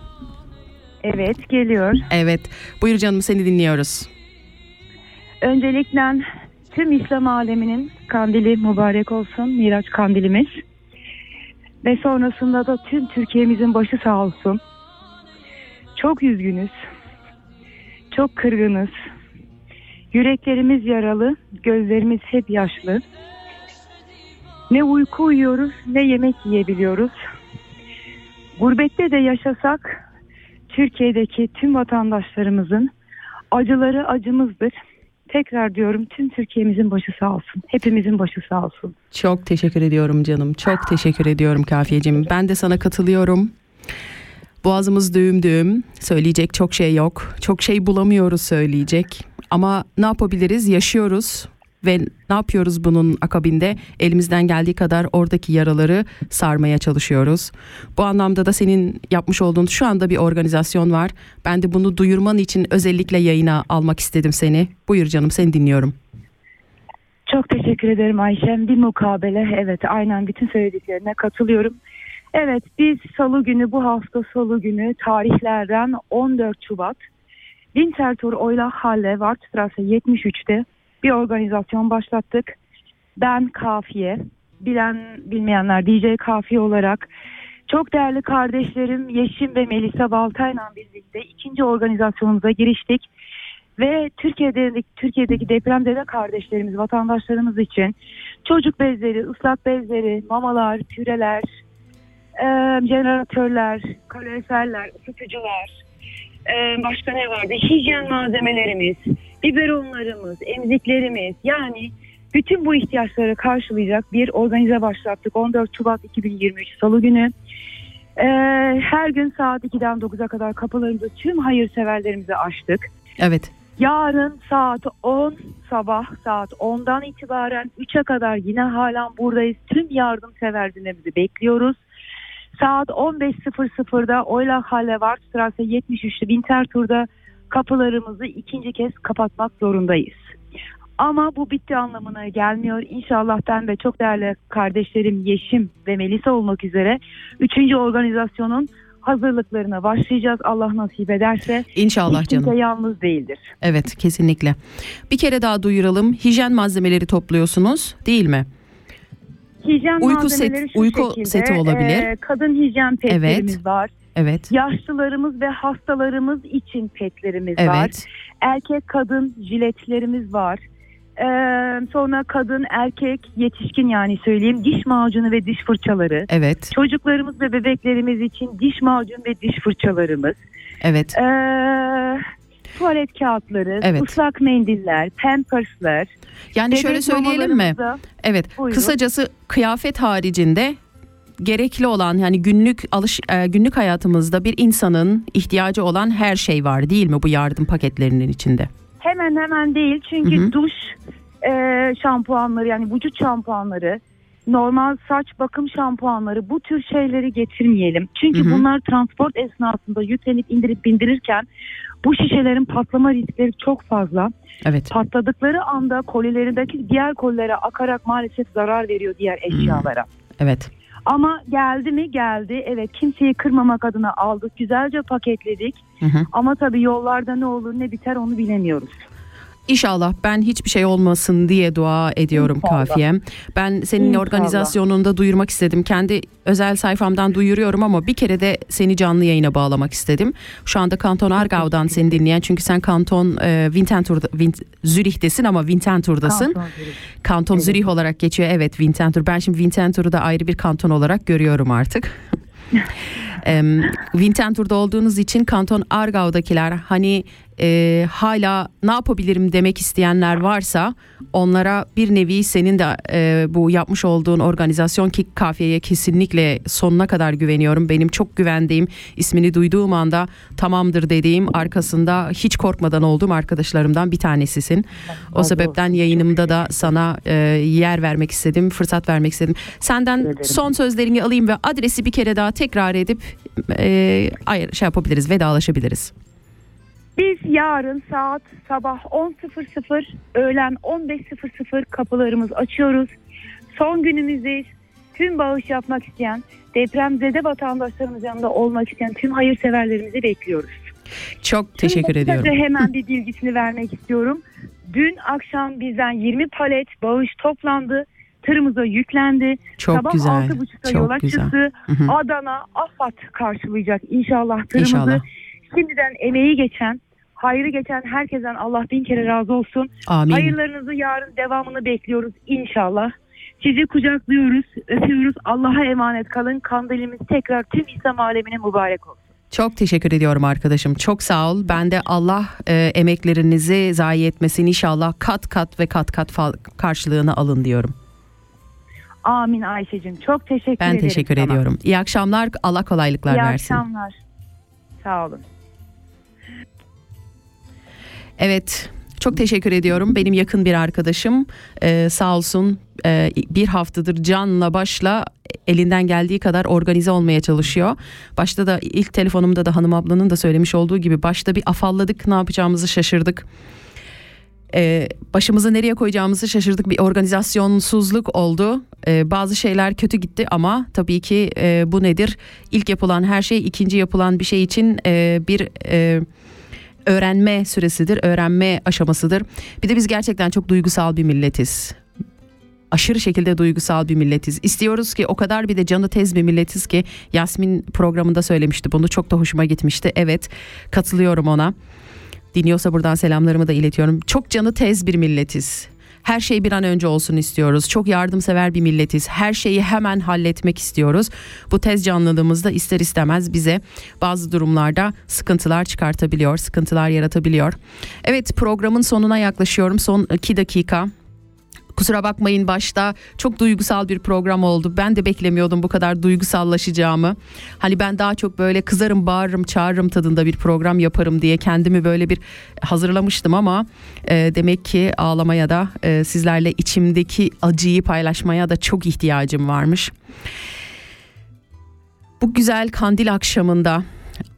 Evet geliyor. Evet. Buyur canım seni dinliyoruz. Öncelikle tüm İslam aleminin kandili mübarek olsun. Miraç kandilimiz. Ve sonrasında da tüm Türkiye'mizin başı sağ olsun. Çok üzgünüz. Çok kırgınız. Yüreklerimiz yaralı, gözlerimiz hep yaşlı. Ne uyku uyuyoruz, ne yemek yiyebiliyoruz. Gurbette de yaşasak Türkiye'deki tüm vatandaşlarımızın acıları acımızdır. Tekrar diyorum tüm Türkiye'mizin başı sağ olsun. Hepimizin başı sağ olsun. Çok teşekkür ediyorum canım. Çok teşekkür ediyorum Kafiyeciğim. Ben de sana katılıyorum. Boğazımız düğüm düğüm. Söyleyecek çok şey yok. Çok şey bulamıyoruz söyleyecek. Ama ne yapabiliriz? Yaşıyoruz ve ne yapıyoruz bunun akabinde? Elimizden geldiği kadar oradaki yaraları sarmaya çalışıyoruz. Bu anlamda da senin yapmış olduğun şu anda bir organizasyon var. Ben de bunu duyurman için özellikle yayına almak istedim seni. Buyur canım seni dinliyorum. Çok teşekkür ederim Ayşem. Bir mukabele. Evet aynen bütün söylediklerine katılıyorum. Evet biz salı günü bu hafta salı günü tarihlerden 14 Şubat Winterthur Oyla Halle Wartstrasse 73'te bir organizasyon başlattık. Ben Kafiye, bilen bilmeyenler DJ Kafiye olarak çok değerli kardeşlerim Yeşim ve Melisa Baltay'la birlikte ikinci organizasyonumuza giriştik. Ve Türkiye'deki, Türkiye'deki depremzede kardeşlerimiz, vatandaşlarımız için çocuk bezleri, ıslak bezleri, mamalar, püreler, e, jeneratörler, kaloriferler, ısıtıcılar, e, başka ne vardı? Hijyen malzemelerimiz, biberonlarımız, emziklerimiz yani bütün bu ihtiyaçları karşılayacak bir organize başlattık 14 Şubat 2023 Salı günü. E, her gün saat 2'den 9'a kadar kapılarımızı tüm hayırseverlerimize açtık. Evet. Yarın saat 10 sabah saat 10'dan itibaren 3'e kadar yine halen buradayız. Tüm yardımseverlerimizi bekliyoruz. Saat 15.00'da Oyla Halle Wartstrasse 73'lü Winterthur'da kapılarımızı ikinci kez kapatmak zorundayız. Ama bu bitti anlamına gelmiyor. İnşallah ben ve çok değerli kardeşlerim Yeşim ve Melisa olmak üzere 3. organizasyonun hazırlıklarına başlayacağız. Allah nasip ederse. İnşallah Hiç canım. yalnız değildir. Evet kesinlikle. Bir kere daha duyuralım. Hijyen malzemeleri topluyorsunuz değil mi? Hijyen Uyku set- uyku şekilde, seti olabilir. e, kadın hijyen petlerimiz Evet. var. Evet. Yaşlılarımız ve hastalarımız için petlerimiz var. Evet. Erkek kadın jiletlerimiz var. Ee, sonra kadın erkek yetişkin yani söyleyeyim diş macunu ve diş fırçaları. Evet. Çocuklarımız ve bebeklerimiz için diş macun ve diş fırçalarımız. Evet. Ee, tuvalet kağıtları, Evet. ıslak mendiller, pampersler. Yani şöyle söyleyelim mi? Evet. Buyurun. Kısacası kıyafet haricinde gerekli olan yani günlük alış e, günlük hayatımızda bir insanın ihtiyacı olan her şey var değil mi bu yardım paketlerinin içinde? Hemen hemen değil çünkü Hı hı. duş e, şampuanları yani vücut şampuanları, normal saç bakım şampuanları bu tür şeyleri getirmeyelim. Çünkü Hı hı. bunlar transport esnasında yüklenip indirip bindirirken bu şişelerin patlama riskleri çok fazla. Evet. Patladıkları anda kolilerindeki diğer kolilere akarak maalesef zarar veriyor diğer eşyalara. Evet. Ama geldi mi geldi. Evet kimseyi kırmamak adına aldık. Güzelce paketledik. Hı hı. Ama tabii yollarda ne olur ne biter onu bilemiyoruz. İnşallah ben hiçbir şey olmasın diye dua ediyorum İnşallah. Kafiyem. Ben senin İnşallah. organizasyonunda duyurmak istedim. Kendi özel sayfamdan duyuruyorum ama bir kere de seni canlı yayına bağlamak istedim. Şu anda Kanton Argau'dan seni dinleyen çünkü sen Kanton e, Winterthur'da Win- Zürih'tesin ama Winterthur'dasın. Kanton Kanton Evet. Zürih olarak geçiyor. Evet Winterthur. Ben şimdi Winterthur'u da ayrı bir kanton olarak görüyorum artık. Em, Winterthur'da olduğunuz için Kanton Argau'dakiler hani e, hala ne yapabilirim demek isteyenler varsa onlara bir nevi senin de e, bu yapmış olduğun organizasyon ki kafiyeye kesinlikle sonuna kadar güveniyorum. Benim çok güvendiğim ismini duyduğum anda tamamdır dediğim arkasında hiç korkmadan olduğum arkadaşlarımdan bir tanesisin. O sebepten yayınımda da sana e, yer vermek istedim, fırsat vermek istedim. Senden son sözlerini alayım ve adresi bir kere daha tekrar edip e, şey yapabiliriz, vedalaşabiliriz. Biz yarın saat sabah 10.00 öğlen 15.00 kapılarımız açıyoruz. Son günümüzdeyiz. Tüm bağış yapmak isteyen, depremzede vatandaşlarımız yanında olmak isteyen tüm hayırseverlerimizi bekliyoruz. Çok teşekkür Şimdi ediyorum. hemen bir bilgisini vermek istiyorum. Dün akşam bizden 20 palet bağış toplandı. Tırımıza yüklendi. Çok Sabah güzel. 6.30'da Çok yola güzel. çıktı. Adana, Afat karşılayacak inşallah tırımızı. İnşallah. Şimdiden emeği geçen, hayrı geçen herkesten Allah bin kere razı olsun. Amin. Hayırlarınızı yarın devamını bekliyoruz inşallah. Sizi kucaklıyoruz, öpüyoruz. Allah'a emanet kalın. Kandilimiz tekrar tüm İslam alemine mübarek olsun. Çok teşekkür ediyorum arkadaşım. Çok sağ ol. Ben de Allah e, emeklerinizi zayi etmesin. İnşallah kat kat ve kat kat karşılığını alın diyorum. Amin Ayşe'cim. Çok teşekkür Ben ederim. teşekkür sana. ediyorum. İyi akşamlar. Allah kolaylıklar İyi versin. akşamlar. Sağ olun. Evet. Çok teşekkür ediyorum. Benim yakın bir arkadaşım e, sağ olsun e, bir haftadır canla başla elinden geldiği kadar organize olmaya çalışıyor. Başta da ilk telefonumda da hanım ablanın da söylemiş olduğu gibi başta bir afalladık ne yapacağımızı şaşırdık. Ee, başımızı nereye koyacağımızı şaşırdık bir organizasyonsuzluk oldu Ee, bazı şeyler kötü gitti ama tabii ki e, bu nedir İlk yapılan her şey ikinci yapılan bir şey için e, bir e, öğrenme süresidir öğrenme aşamasıdır bir de biz gerçekten çok duygusal bir milletiz aşırı şekilde duygusal bir milletiz. İstiyoruz ki o kadar bir de canı tez bir milletiz ki Yasmin programında söylemişti bunu çok da hoşuma gitmişti. Evet katılıyorum ona. Dinliyorsa buradan selamlarımı da iletiyorum. Çok canı tez bir milletiz. Her şey bir an önce olsun istiyoruz. Çok yardımsever bir milletiz. Her şeyi hemen halletmek istiyoruz. Bu tez canlılığımız da ister istemez bize bazı durumlarda sıkıntılar çıkartabiliyor, sıkıntılar yaratabiliyor. Evet programın sonuna yaklaşıyorum. Son iki dakika. Kusura bakmayın başta çok duygusal bir program oldu. Ben de beklemiyordum bu kadar duygusallaşacağımı. Hani ben daha çok böyle kızarım, bağırırım, çağırırım tadında bir program yaparım diye kendimi böyle bir hazırlamıştım ama e, demek ki ağlamaya da e, sizlerle içimdeki acıyı paylaşmaya da çok ihtiyacım varmış. Bu güzel kandil akşamında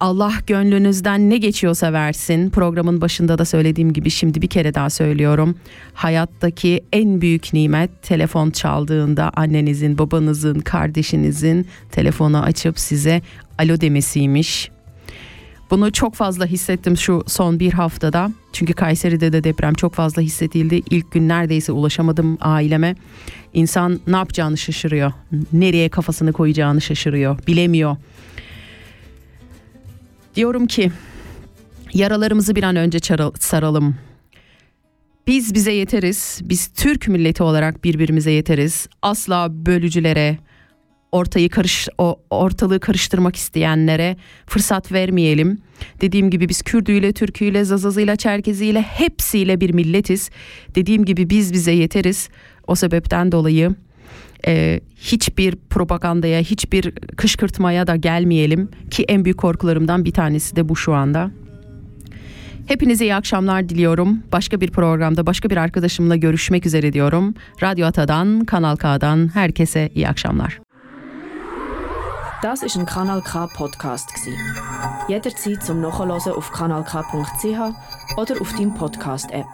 Allah gönlünüzden ne geçiyorsa versin. Programın başında da söylediğim gibi şimdi bir kere daha söylüyorum. Hayattaki en büyük nimet telefon çaldığında annenizin, babanızın, kardeşinizin telefonu açıp size alo demesiymiş. Bunu çok fazla hissettim şu son bir haftada. Çünkü Kayseri'de de deprem çok fazla hissedildi. İlk gün neredeyse ulaşamadım aileme. İnsan ne yapacağını şaşırıyor. Nereye kafasını koyacağını şaşırıyor. Bilemiyor. Diyorum ki yaralarımızı bir an önce saralım. Biz bize yeteriz. Biz Türk milleti olarak birbirimize yeteriz. Asla bölücülere, ortayı karış o ortalığı karıştırmak isteyenlere fırsat vermeyelim. Dediğim gibi biz Kürdüyle, Türküyle, Zazazıyla, Çerkeziyle hepsiyle bir milletiz. Dediğim gibi biz bize yeteriz. O sebepten dolayı e, hiçbir propagandaya, hiçbir kışkırtmaya da gelmeyelim ki en büyük korkularımdan bir tanesi de bu şu anda. Hepinize iyi akşamlar diliyorum. Başka bir programda başka bir arkadaşımla görüşmek üzere diyorum. Radyo Ata'dan, Kanal K'dan herkese iyi akşamlar. Das ist ein Kanal K Podcast gsi. Jederzeit zum Nachhören auf kanalk.ch oder auf deinem Podcast App.